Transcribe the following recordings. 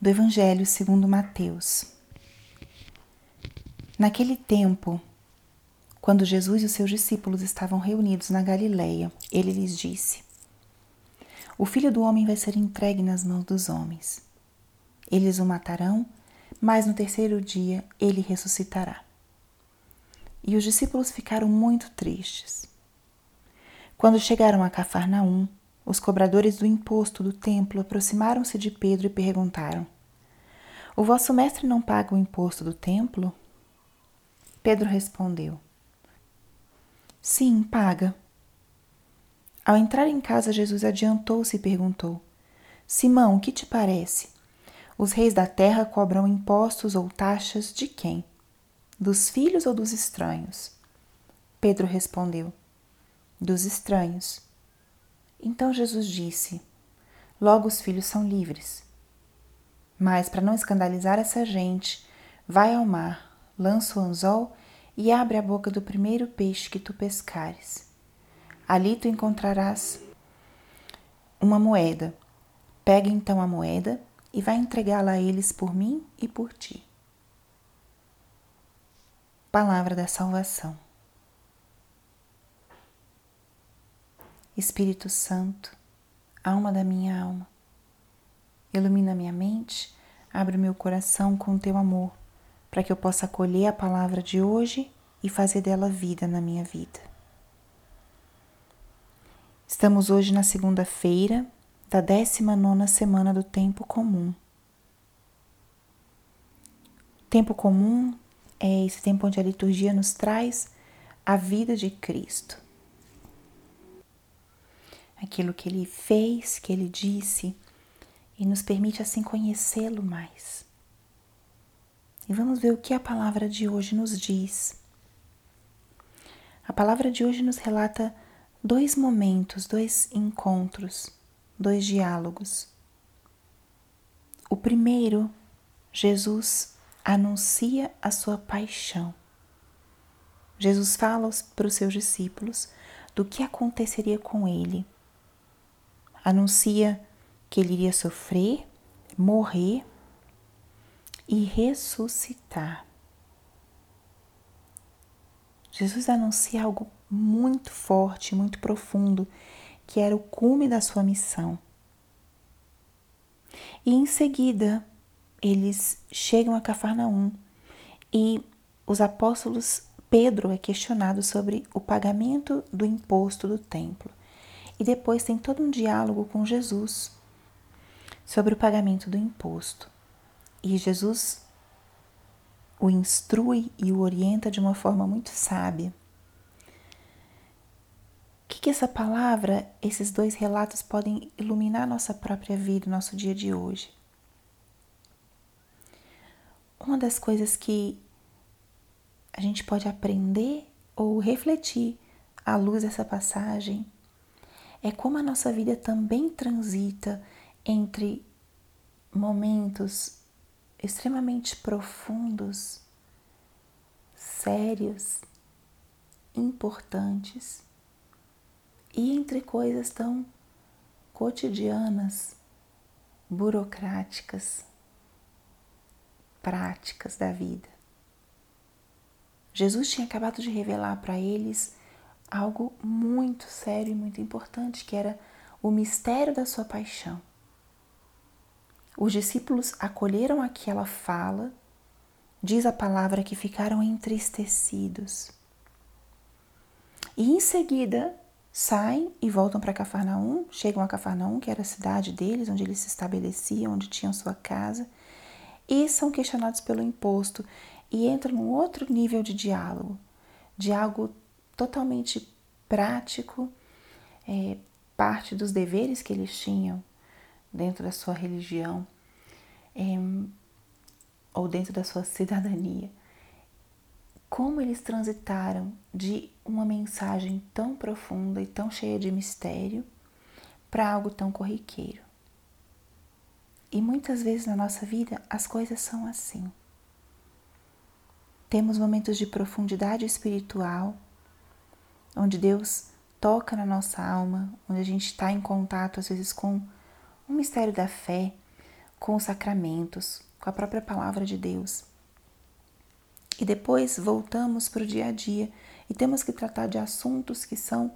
do Evangelho segundo Mateus. Naquele tempo, quando Jesus e os seus discípulos estavam reunidos na Galileia, ele lhes disse: O filho do homem vai ser entregue nas mãos dos homens. Eles o matarão, mas no terceiro dia ele ressuscitará. E os discípulos ficaram muito tristes. Quando chegaram a Cafarnaum, os cobradores do imposto do templo aproximaram-se de Pedro e perguntaram: O vosso mestre não paga o imposto do templo? Pedro respondeu: Sim, paga. Ao entrar em casa, Jesus adiantou-se e perguntou: Simão, o que te parece? Os reis da terra cobram impostos ou taxas de quem? Dos filhos ou dos estranhos? Pedro respondeu: Dos estranhos. Então Jesus disse: Logo os filhos são livres. Mas, para não escandalizar essa gente, vai ao mar, lança o anzol e abre a boca do primeiro peixe que tu pescares. Ali tu encontrarás uma moeda. Pega então a moeda e vai entregá-la a eles por mim e por ti. Palavra da Salvação. Espírito Santo, alma da minha alma, ilumina minha mente, abre meu coração com teu amor, para que eu possa acolher a palavra de hoje e fazer dela vida na minha vida. Estamos hoje na segunda-feira da 19 semana do tempo comum. Tempo comum é esse tempo onde a liturgia nos traz a vida de Cristo aquilo que ele fez, que ele disse, e nos permite assim conhecê-lo mais. E vamos ver o que a palavra de hoje nos diz. A palavra de hoje nos relata dois momentos, dois encontros, dois diálogos. O primeiro, Jesus anuncia a sua paixão. Jesus fala para os seus discípulos do que aconteceria com ele anuncia que ele iria sofrer, morrer e ressuscitar. Jesus anuncia algo muito forte, muito profundo, que era o cume da sua missão. E em seguida, eles chegam a Cafarnaum e os apóstolos Pedro é questionado sobre o pagamento do imposto do templo e depois tem todo um diálogo com Jesus sobre o pagamento do imposto. E Jesus o instrui e o orienta de uma forma muito sábia. O que, que essa palavra, esses dois relatos podem iluminar nossa própria vida, nosso dia de hoje? Uma das coisas que a gente pode aprender ou refletir à luz dessa passagem é como a nossa vida também transita entre momentos extremamente profundos, sérios, importantes e entre coisas tão cotidianas, burocráticas, práticas da vida. Jesus tinha acabado de revelar para eles algo muito sério e muito importante, que era o mistério da sua paixão. Os discípulos acolheram aquela fala, diz a palavra que ficaram entristecidos. E em seguida saem e voltam para Cafarnaum, chegam a Cafarnaum, que era a cidade deles, onde eles se estabeleciam, onde tinham sua casa, e são questionados pelo imposto e entram num outro nível de diálogo, de algo totalmente prático, é, parte dos deveres que eles tinham dentro da sua religião é, ou dentro da sua cidadania. Como eles transitaram de uma mensagem tão profunda e tão cheia de mistério para algo tão corriqueiro. E muitas vezes na nossa vida as coisas são assim. Temos momentos de profundidade espiritual onde Deus toca na nossa alma, onde a gente está em contato às vezes com o mistério da fé, com os sacramentos, com a própria palavra de Deus. E depois voltamos para o dia a dia e temos que tratar de assuntos que são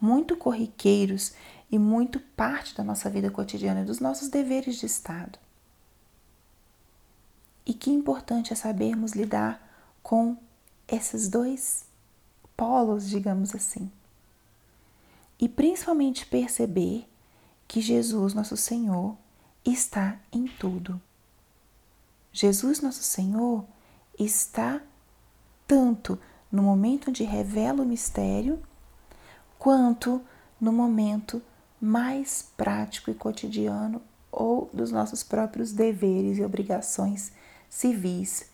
muito corriqueiros e muito parte da nossa vida cotidiana, dos nossos deveres de Estado. E que importante é sabermos lidar com esses dois polos, digamos assim. E principalmente perceber que Jesus, nosso Senhor, está em tudo. Jesus, nosso Senhor, está tanto no momento onde revela o mistério, quanto no momento mais prático e cotidiano ou dos nossos próprios deveres e obrigações civis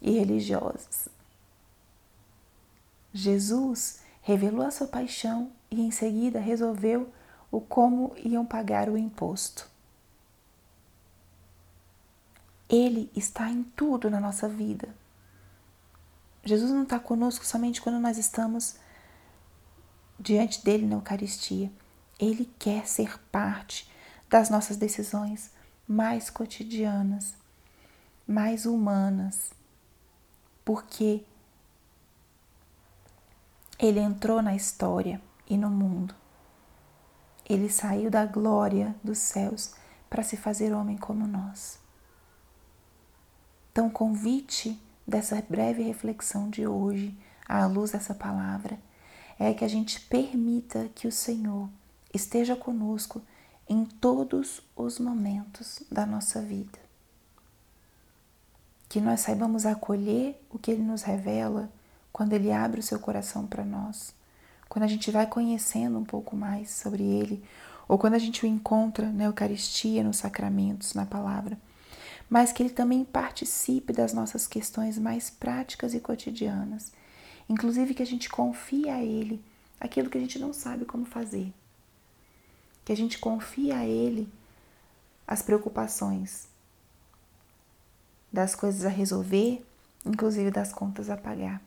e religiosas. Jesus revelou a sua paixão e em seguida resolveu o como iam pagar o imposto. Ele está em tudo na nossa vida. Jesus não está conosco somente quando nós estamos diante dele na Eucaristia. Ele quer ser parte das nossas decisões mais cotidianas, mais humanas, porque ele entrou na história e no mundo. Ele saiu da glória dos céus para se fazer homem como nós. Então, convite dessa breve reflexão de hoje, à luz dessa palavra, é que a gente permita que o Senhor esteja conosco em todos os momentos da nossa vida. Que nós saibamos acolher o que Ele nos revela quando Ele abre o seu coração para nós, quando a gente vai conhecendo um pouco mais sobre Ele, ou quando a gente o encontra na Eucaristia, nos sacramentos, na palavra, mas que Ele também participe das nossas questões mais práticas e cotidianas, inclusive que a gente confie a Ele aquilo que a gente não sabe como fazer que a gente confie a Ele as preocupações das coisas a resolver, inclusive das contas a pagar.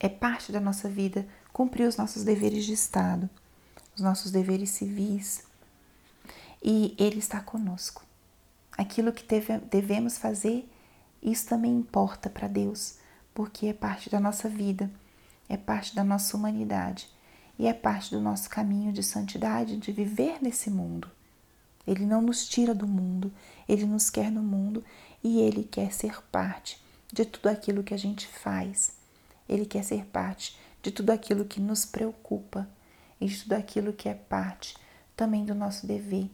É parte da nossa vida cumprir os nossos deveres de Estado, os nossos deveres civis, e Ele está conosco. Aquilo que devemos fazer, isso também importa para Deus, porque é parte da nossa vida, é parte da nossa humanidade e é parte do nosso caminho de santidade, de viver nesse mundo. Ele não nos tira do mundo, ele nos quer no mundo e ele quer ser parte de tudo aquilo que a gente faz. Ele quer ser parte de tudo aquilo que nos preocupa e de tudo aquilo que é parte também do nosso dever,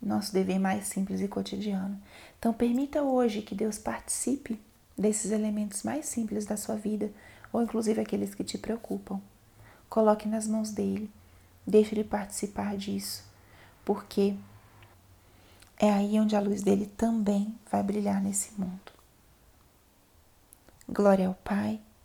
nosso dever mais simples e cotidiano. Então, permita hoje que Deus participe desses elementos mais simples da sua vida, ou inclusive aqueles que te preocupam. Coloque nas mãos dele. Deixe ele participar disso, porque é aí onde a luz dele também vai brilhar nesse mundo. Glória ao Pai,